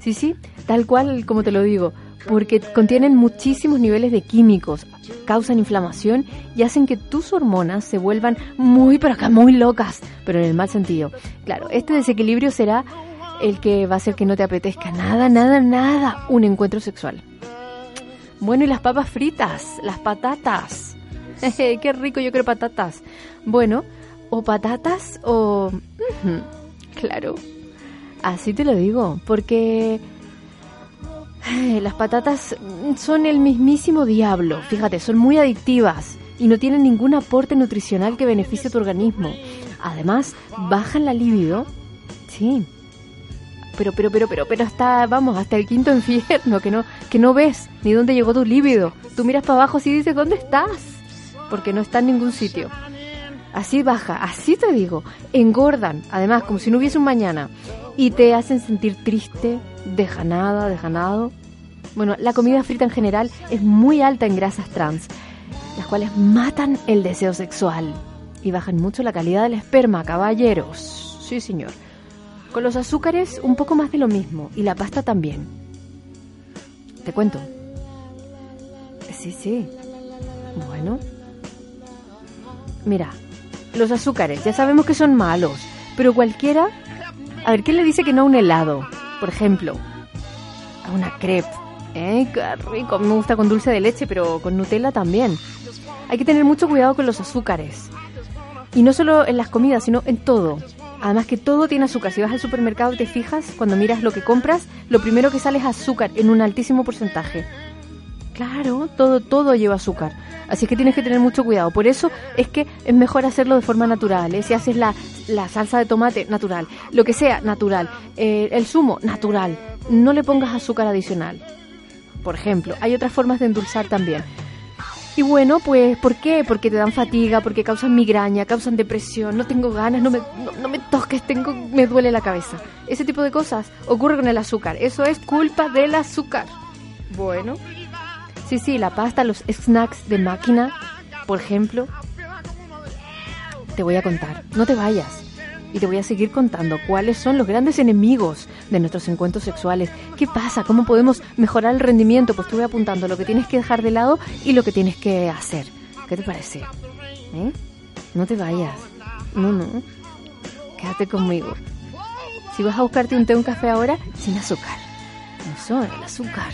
Sí, sí, tal cual como te lo digo porque contienen muchísimos niveles de químicos, causan inflamación y hacen que tus hormonas se vuelvan muy, pero acá muy locas, pero en el mal sentido. Claro, este desequilibrio será el que va a hacer que no te apetezca nada, nada, nada un encuentro sexual. Bueno, y las papas fritas, las patatas. Qué rico, yo creo patatas. Bueno, o patatas o... claro, así te lo digo, porque las patatas son el mismísimo diablo. Fíjate, son muy adictivas y no tienen ningún aporte nutricional que beneficie a tu organismo. Además, bajan la libido. Sí. Pero, pero, pero, pero, pero hasta, vamos, hasta el quinto infierno, que no, que no ves ni dónde llegó tu líbido. Tú miras para abajo y dices, ¿dónde estás? Porque no está en ningún sitio. Así baja, así te digo. Engordan, además, como si no hubiese un mañana. Y te hacen sentir triste, dejanada, dejanado. Bueno, la comida frita en general es muy alta en grasas trans, las cuales matan el deseo sexual y bajan mucho la calidad del esperma, caballeros. Sí, señor. Con los azúcares un poco más de lo mismo y la pasta también. Te cuento. Sí, sí. Bueno. Mira, los azúcares ya sabemos que son malos, pero cualquiera... A ver, ¿qué le dice que no a un helado? Por ejemplo, a una crepe. ¿Eh? Qué rico. Me gusta con dulce de leche, pero con Nutella también. Hay que tener mucho cuidado con los azúcares. Y no solo en las comidas, sino en todo. Además que todo tiene azúcar. Si vas al supermercado y te fijas, cuando miras lo que compras, lo primero que sale es azúcar en un altísimo porcentaje. Claro, todo, todo lleva azúcar. Así que tienes que tener mucho cuidado. Por eso es que es mejor hacerlo de forma natural. ¿eh? Si haces la, la, salsa de tomate, natural. Lo que sea, natural. Eh, el zumo, natural. No le pongas azúcar adicional. Por ejemplo, hay otras formas de endulzar también. Y bueno, pues, ¿por qué? Porque te dan fatiga, porque causan migraña, causan depresión, no tengo ganas, no me, no, me toques, tengo, me duele la cabeza. Ese tipo de cosas ocurre con el azúcar. Eso es culpa del azúcar. Bueno, Sí, sí, la pasta, los snacks de máquina, por ejemplo. Te voy a contar, no te vayas. Y te voy a seguir contando cuáles son los grandes enemigos de nuestros encuentros sexuales. ¿Qué pasa? ¿Cómo podemos mejorar el rendimiento? Pues te voy apuntando lo que tienes que dejar de lado y lo que tienes que hacer. ¿Qué te parece? ¿Eh? No te vayas. No, no. Quédate conmigo. Si vas a buscarte un té un café ahora, sin azúcar. Eso, el azúcar.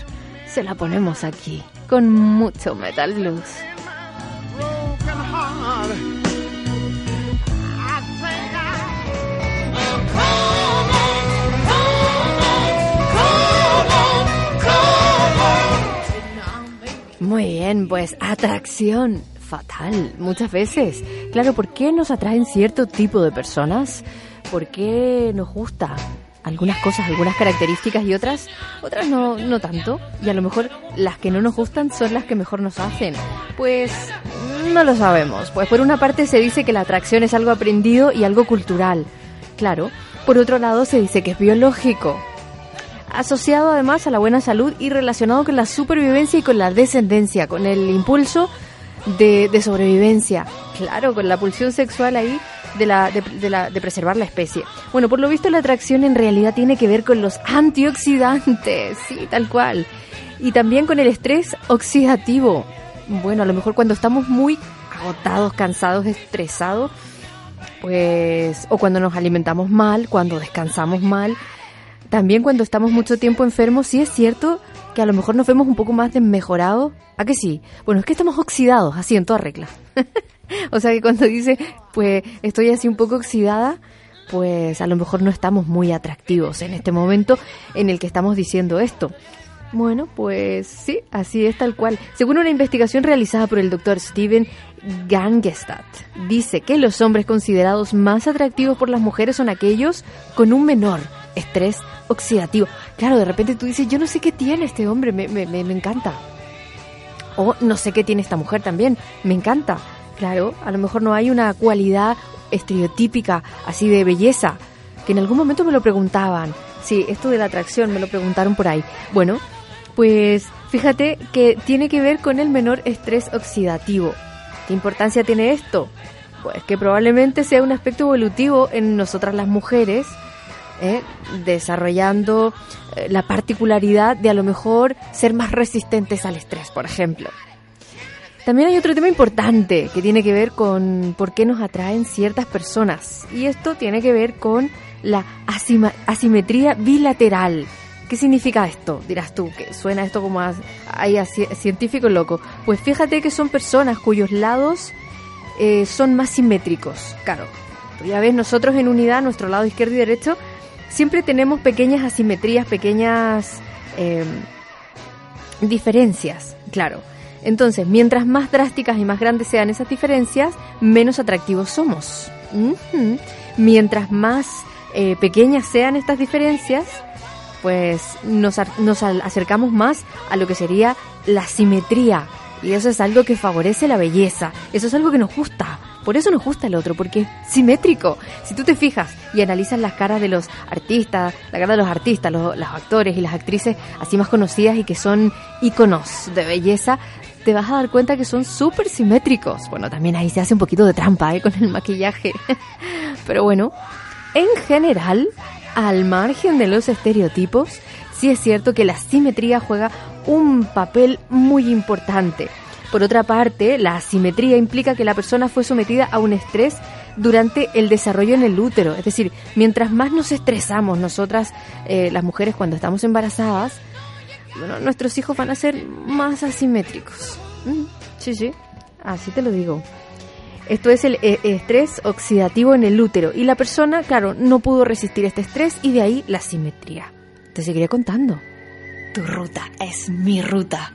Se la ponemos aquí con mucho metal blues. Muy bien, pues atracción fatal muchas veces. Claro, ¿por qué nos atraen cierto tipo de personas? ¿Por qué nos gusta algunas cosas, algunas características y otras, otras no, no tanto. Y a lo mejor las que no nos gustan son las que mejor nos hacen. Pues no lo sabemos. Pues por una parte se dice que la atracción es algo aprendido y algo cultural. Claro. Por otro lado se dice que es biológico. Asociado además a la buena salud y relacionado con la supervivencia y con la descendencia, con el impulso de, de sobrevivencia. Claro, con la pulsión sexual ahí de, la, de, preservar la especie. Bueno, por lo visto la atracción en realidad tiene que ver con los antioxidantes, sí, tal cual. Y también con el estrés oxidativo. Bueno, a lo mejor cuando estamos muy agotados, cansados, estresados, pues, o cuando nos alimentamos mal, cuando descansamos mal, también cuando estamos mucho tiempo enfermos, sí es cierto que a lo mejor nos vemos un poco más desmejorados. ¿A que sí? Bueno, es que estamos oxidados, así en toda regla. o sea que cuando dice, pues estoy así un poco oxidada, pues a lo mejor no estamos muy atractivos en este momento en el que estamos diciendo esto. Bueno, pues sí, así es tal cual. Según una investigación realizada por el doctor Steven Gangestad, dice que los hombres considerados más atractivos por las mujeres son aquellos con un menor estrés oxidativo. Claro, de repente tú dices, yo no sé qué tiene este hombre, me, me, me encanta. O no sé qué tiene esta mujer también, me encanta. Claro, a lo mejor no hay una cualidad estereotípica así de belleza, que en algún momento me lo preguntaban. Sí, esto de la atracción me lo preguntaron por ahí. Bueno, pues fíjate que tiene que ver con el menor estrés oxidativo. ¿Qué importancia tiene esto? Pues que probablemente sea un aspecto evolutivo en nosotras las mujeres, ¿eh? desarrollando eh, la particularidad de a lo mejor ser más resistentes al estrés, por ejemplo. También hay otro tema importante que tiene que ver con por qué nos atraen ciertas personas. Y esto tiene que ver con la asimetría bilateral. ¿Qué significa esto? Dirás tú, que suena esto como a, científico loco. Pues fíjate que son personas cuyos lados eh, son más simétricos. Claro, ya ves, nosotros en unidad, nuestro lado izquierdo y derecho, siempre tenemos pequeñas asimetrías, pequeñas eh, diferencias, claro. Entonces, mientras más drásticas y más grandes sean esas diferencias, menos atractivos somos. Mientras más eh, pequeñas sean estas diferencias, pues nos, nos acercamos más a lo que sería la simetría. Y eso es algo que favorece la belleza. Eso es algo que nos gusta. Por eso nos gusta el otro, porque es simétrico. Si tú te fijas y analizas las caras de los artistas, la cara de los artistas, los, los actores y las actrices así más conocidas y que son íconos de belleza, te vas a dar cuenta que son súper simétricos. Bueno, también ahí se hace un poquito de trampa ¿eh? con el maquillaje. Pero bueno, en general, al margen de los estereotipos, sí es cierto que la simetría juega un papel muy importante. Por otra parte, la asimetría implica que la persona fue sometida a un estrés durante el desarrollo en el útero. Es decir, mientras más nos estresamos nosotras, eh, las mujeres, cuando estamos embarazadas, bueno, nuestros hijos van a ser más asimétricos. Mm, sí, sí, así te lo digo. Esto es el eh, estrés oxidativo en el útero. Y la persona, claro, no pudo resistir este estrés y de ahí la simetría. Te seguiré contando. Tu ruta es mi ruta.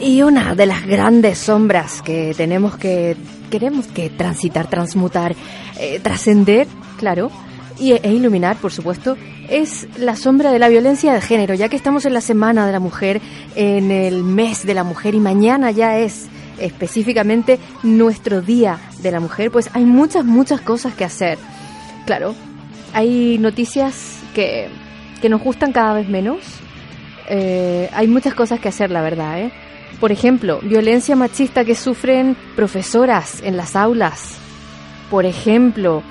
Y una de las grandes sombras que tenemos que queremos que transitar, transmutar, eh, trascender, claro, y, e iluminar, por supuesto, es la sombra de la violencia de género, ya que estamos en la Semana de la Mujer, en el mes de la mujer y mañana ya es específicamente nuestro Día de la Mujer, pues hay muchas, muchas cosas que hacer. Claro, hay noticias que, que nos gustan cada vez menos. Eh, hay muchas cosas que hacer, la verdad, ¿eh? Por ejemplo, violencia machista que sufren profesoras en las aulas. Por ejemplo,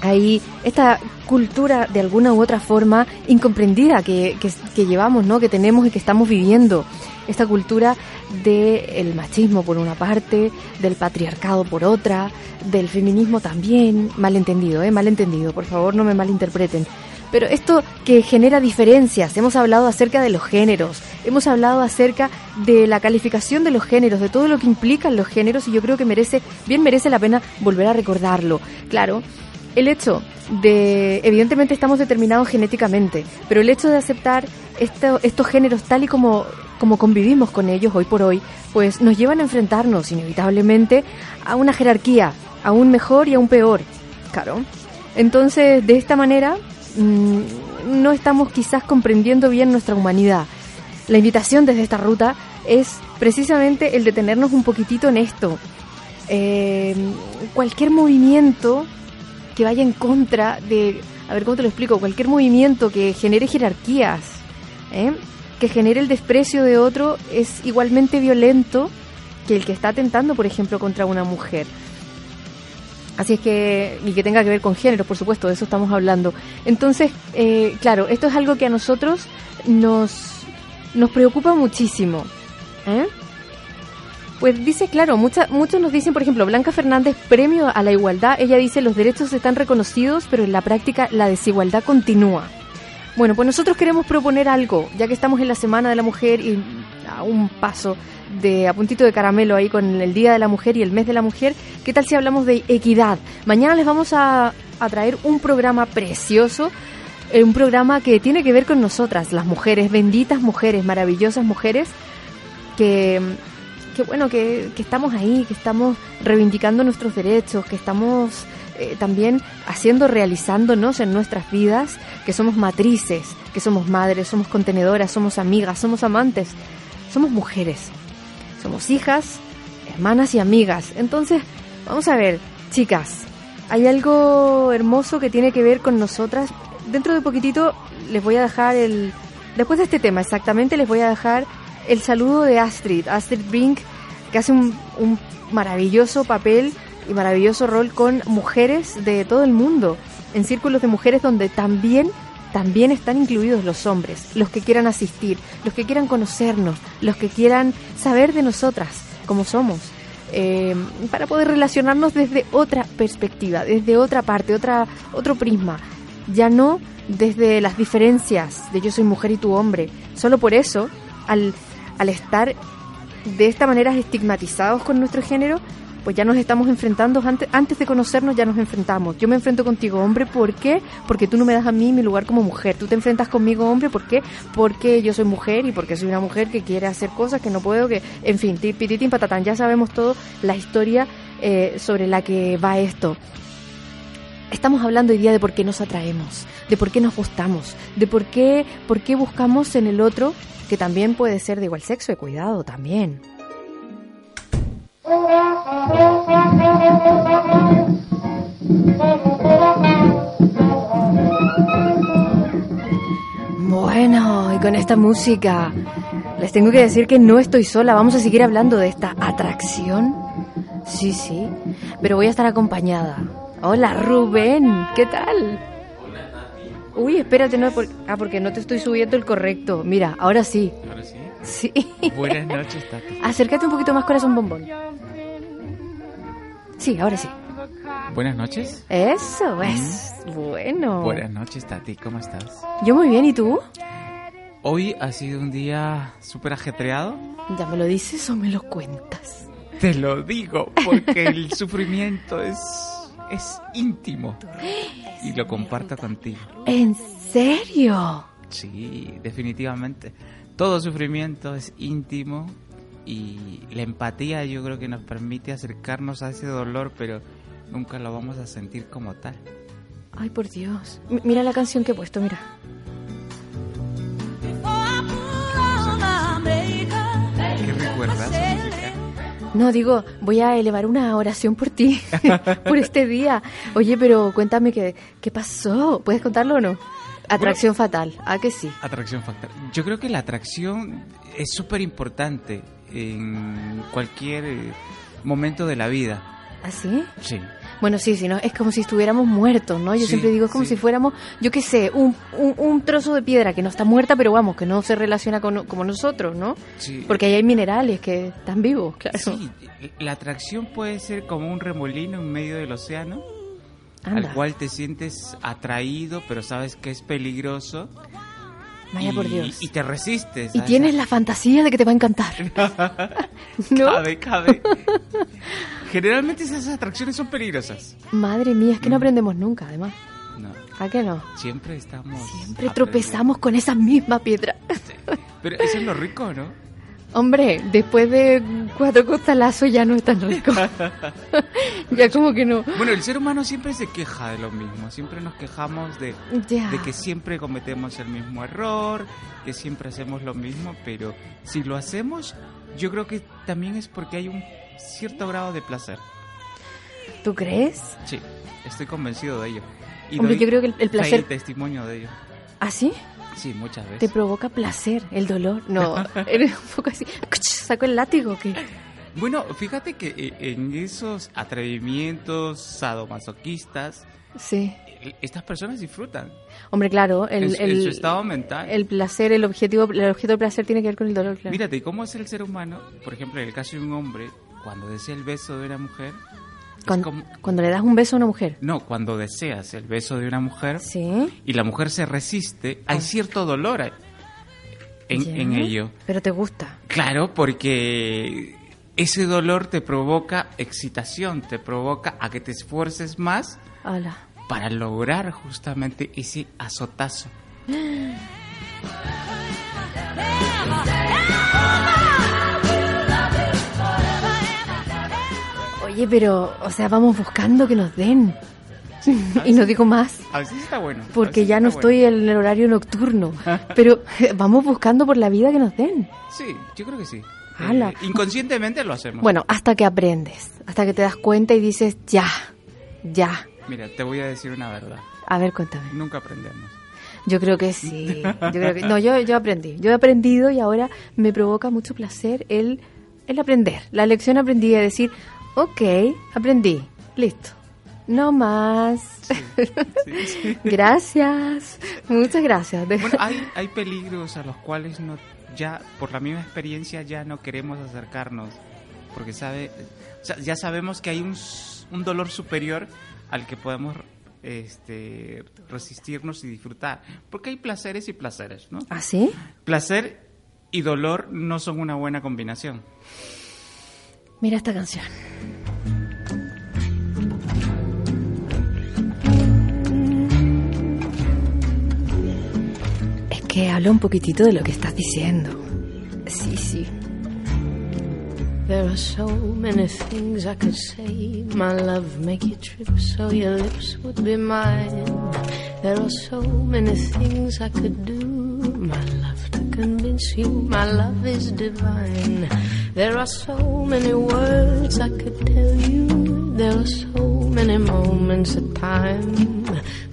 hay esta cultura de alguna u otra forma incomprendida que, que, llevamos, ¿no? que tenemos y que estamos viviendo. Esta cultura del machismo por una parte, del patriarcado por otra, del feminismo también, malentendido, ¿eh? malentendido, por favor no me malinterpreten. Pero esto que genera diferencias, hemos hablado acerca de los géneros, hemos hablado acerca de la calificación de los géneros, de todo lo que implican los géneros y yo creo que merece, bien merece la pena volver a recordarlo. Claro, el hecho de, evidentemente estamos determinados genéticamente, pero el hecho de aceptar estos géneros tal y como, como convivimos con ellos hoy por hoy, pues nos llevan a enfrentarnos inevitablemente a una jerarquía, a un mejor y a un peor. Claro. Entonces, de esta manera, no estamos quizás comprendiendo bien nuestra humanidad. La invitación desde esta ruta es precisamente el detenernos un poquitito en esto. Eh, cualquier movimiento que vaya en contra de a ver cómo te lo explico, cualquier movimiento que genere jerarquías, ¿eh? que genere el desprecio de otro, es igualmente violento que el que está atentando, por ejemplo, contra una mujer. Así es que, y que tenga que ver con género, por supuesto, de eso estamos hablando. Entonces, eh, claro, esto es algo que a nosotros nos, nos preocupa muchísimo. ¿eh? Pues dice, claro, mucha, muchos nos dicen, por ejemplo, Blanca Fernández, premio a la igualdad, ella dice, los derechos están reconocidos, pero en la práctica la desigualdad continúa. Bueno, pues nosotros queremos proponer algo, ya que estamos en la Semana de la Mujer y a un paso de a puntito de caramelo ahí con el Día de la Mujer y el Mes de la Mujer, ¿qué tal si hablamos de equidad? Mañana les vamos a, traer un programa precioso, eh, un programa que tiene que ver con nosotras, las mujeres, benditas mujeres, maravillosas mujeres, que que bueno, que, que, estamos ahí, que estamos reivindicando nuestros derechos, que estamos eh, también haciendo, realizándonos en nuestras vidas, que somos matrices, que somos madres, somos contenedoras, somos amigas, somos amantes, somos mujeres, somos hijas, hermanas y amigas. Entonces, vamos a ver, chicas, hay algo hermoso que tiene que ver con nosotras. Dentro de poquitito les voy a dejar el... Después de este tema, exactamente, les voy a dejar el saludo de Astrid, Astrid Brink, que hace un, un, maravilloso papel y maravilloso rol con mujeres de todo el mundo, en círculos de mujeres donde también, también están incluidos los hombres, los que quieran asistir, los que quieran conocernos, los que quieran saber de nosotras, como somos. Eh, para poder relacionarnos desde otra perspectiva, desde otra parte, otra, otro prisma, ya no desde las diferencias de yo soy mujer y tú hombre. Solo por eso, al al estar de esta manera estigmatizados con nuestro género, pues ya nos estamos enfrentando, antes, antes de conocernos ya nos enfrentamos. Yo me enfrento contigo, hombre, ¿por qué? Porque tú no me das a mí mi lugar como mujer. Tú te enfrentas conmigo, hombre, ¿por qué? Porque yo soy mujer y porque soy una mujer que quiere hacer cosas que no puedo, que, en fin, pititín patatán, ya sabemos todo la historia eh, sobre la que va esto. Estamos hablando hoy día de por qué nos atraemos, de por qué nos gustamos, de por qué, por qué buscamos en el otro que también puede ser de igual sexo, y cuidado también. Bueno, y con esta música les tengo que decir que no estoy sola, vamos a seguir hablando de esta atracción. Sí, sí, pero voy a estar acompañada. Hola Rubén, ¿qué tal? Uy, espérate, no, por... ah, porque no te estoy subiendo el correcto. Mira, ahora sí. ¿Ahora sí? Sí. Buenas noches, Tati. Acércate un poquito más, corazón bombón. Sí, ahora sí. Buenas noches. Eso es bueno. Buenas noches, Tati. ¿Cómo estás? Yo muy bien, ¿y tú? Hoy ha sido un día súper ajetreado. ¿Ya me lo dices o me lo cuentas? Te lo digo, porque el sufrimiento es, es íntimo. Y lo comparto contigo. ¿En serio? Sí, definitivamente. Todo sufrimiento es íntimo y la empatía yo creo que nos permite acercarnos a ese dolor, pero nunca lo vamos a sentir como tal. Ay, por Dios. M mira la canción que he puesto, mira. ¿Qué recuerdas? No, digo, voy a elevar una oración por ti, por este día. Oye, pero cuéntame qué, qué pasó. ¿Puedes contarlo o no? Atracción bueno, fatal, ¿a que sí? Atracción fatal. Yo creo que la atracción es súper importante en cualquier eh, momento de la vida. ¿Ah, sí? Sí. Bueno, sí, sí, ¿no? es como si estuviéramos muertos, ¿no? Yo Sí, siempre digo, es como sí. si fuéramos, yo qué sé, un, un, un trozo de piedra que no está muerta, pero vamos, que no se relaciona con como nosotros, ¿no? Sí. Porque ahí hay minerales que están vivos, claro. Sí, la atracción puede ser como un remolino en medio del océano, Anda. al cual te sientes atraído, pero sabes que es peligroso. Vaya y, por Dios. Y te resistes. Y tienes esa- la fantasía de que te va a encantar. ¿No? Cabe, cabe. Generalmente esas atracciones son peligrosas. Madre mía, es que no aprendemos nunca, además. No, ¿A qué no? siempre estamos. Siempre tropezamos con esa misma piedra. Pero eso es lo rico, ¿no? Hombre, después de cuatro costalazos ya no es tan rico. ya como que no. Bueno, el ser humano siempre se queja de lo mismo. Siempre nos quejamos de, que siempre cometemos el mismo error, que siempre hacemos lo mismo, pero si lo hacemos, yo creo que también es porque hay un cierto grado de placer. ¿Tú crees? Sí, estoy convencido de ello. Y Hombre, doy yo creo que el, el fe y placer... testimonio de ello. ¿Ah, sí? Sí, muchas veces. Te provoca placer, el dolor. No, eres un poco así. Saco el látigo que... Bueno, fíjate que eh, en esos atrevimientos sadomasoquistas, Sí. estas personas disfrutan Hombre, claro, en, el, en el, su estado mental. el placer, el objetivo, el objeto del placer tiene que ver con el dolor, claro. Mírate, ¿y cómo es el ser humano? Por ejemplo, en el caso de un hombre, cuando desea el beso de una mujer, como- Cuando le das un beso a una mujer. no, cuando deseas el beso de una mujer Sí. y la mujer se resiste, hay cierto dolor en, ello. Pero te gusta. Claro, porque ese dolor te provoca excitación, te provoca a que te esfuerces más Hola. para lograr justamente ese azotazo. Oye, pero, o sea, vamos buscando que nos den. y no digo más, Así está bueno. porque ya no estoy bueno. en el horario nocturno. Pero vamos buscando por la vida que nos den. Sí, yo creo que sí. Eh, inconscientemente lo hacemos. Bueno, hasta que aprendes, hasta que te das cuenta y dices, ya, ya. Mira, te voy a decir una verdad. A ver, cuéntame. Nunca aprendemos. Yo creo que sí. Yo creo que, no, yo, yo aprendí. Yo he aprendido y ahora me provoca mucho placer el, el aprender. La lección aprendí a decir, ok, aprendí, listo. No más. Sí, sí. Gracias. Muchas gracias. Bueno, hay, hay peligros a los cuales no, ya, por la misma experiencia, ya no queremos acercarnos. Porque sabe, o sea, ya sabemos que hay un, un dolor superior al que podemos este, resistirnos y disfrutar. Porque hay placeres y placeres, ¿no? ¿Ah, sí? Placer y dolor no son una buena combinación. Mira esta canción. Es que habla un poquitito de lo que estás diciendo. Sí, sí. There are so many things I could say. My love, make you trip so your lips would be mine. There are so many things I could do. My love, convince you my love is divine. There are so many words I could tell you. There are so many moments of time.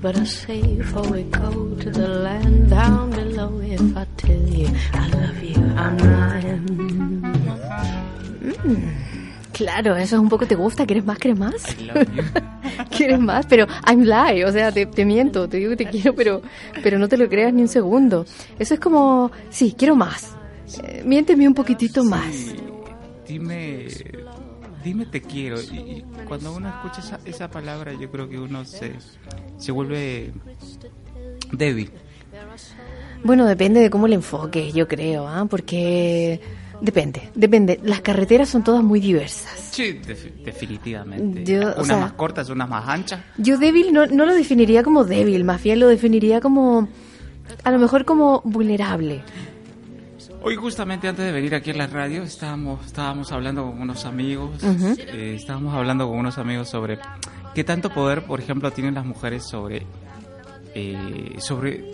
But I say before we go to the land down below, if I tell you I love you, I'm lying. Claro, eso es un poco te gusta, ¿quieres más? ¿Quieres más? I love you. ¿Quieres más? Pero I'm lie, o sea, te, te miento, te digo que te quiero, pero, pero no te lo creas ni un segundo. Eso es como, sí, quiero más. Eh, miénteme un poquitito más. Dime, dime te quiero. Y, y cuando uno escucha esa, esa palabra, yo creo que uno se, se vuelve débil. Bueno, depende de cómo le enfoques, yo creo, ¿ah? Porque depende, depende. Las carreteras son todas muy diversas. Sí, defi- definitivamente. Yo, o unas sea- más cortas, unas más anchas. Yo débil no, no lo definiría como débil, más bien lo definiría como, a lo mejor como vulnerable. Hoy justamente antes de venir aquí a la radio estábamos, estábamos hablando con unos amigos, eh, estábamos hablando con unos amigos sobre qué tanto poder, por ejemplo, tienen las mujeres sobre, eh, sobre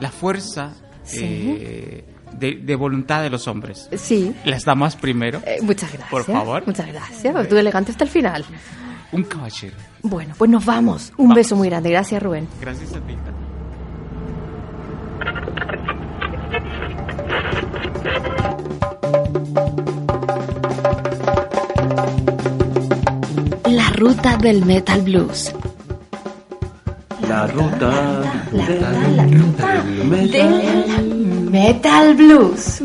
la fuerza Sí. eh, de, de voluntad de los hombres. Sí. Las damas primero, Eh, muchas gracias. Por favor. Muchas gracias. Tú elegante hasta el final. un caballero. Bueno, pues nos vamos. Un Vamos. beso muy grande. Gracias, Rubén. Gracias a ti. La ruta del Metal Blues. La ruta La ruta del Metal Blues.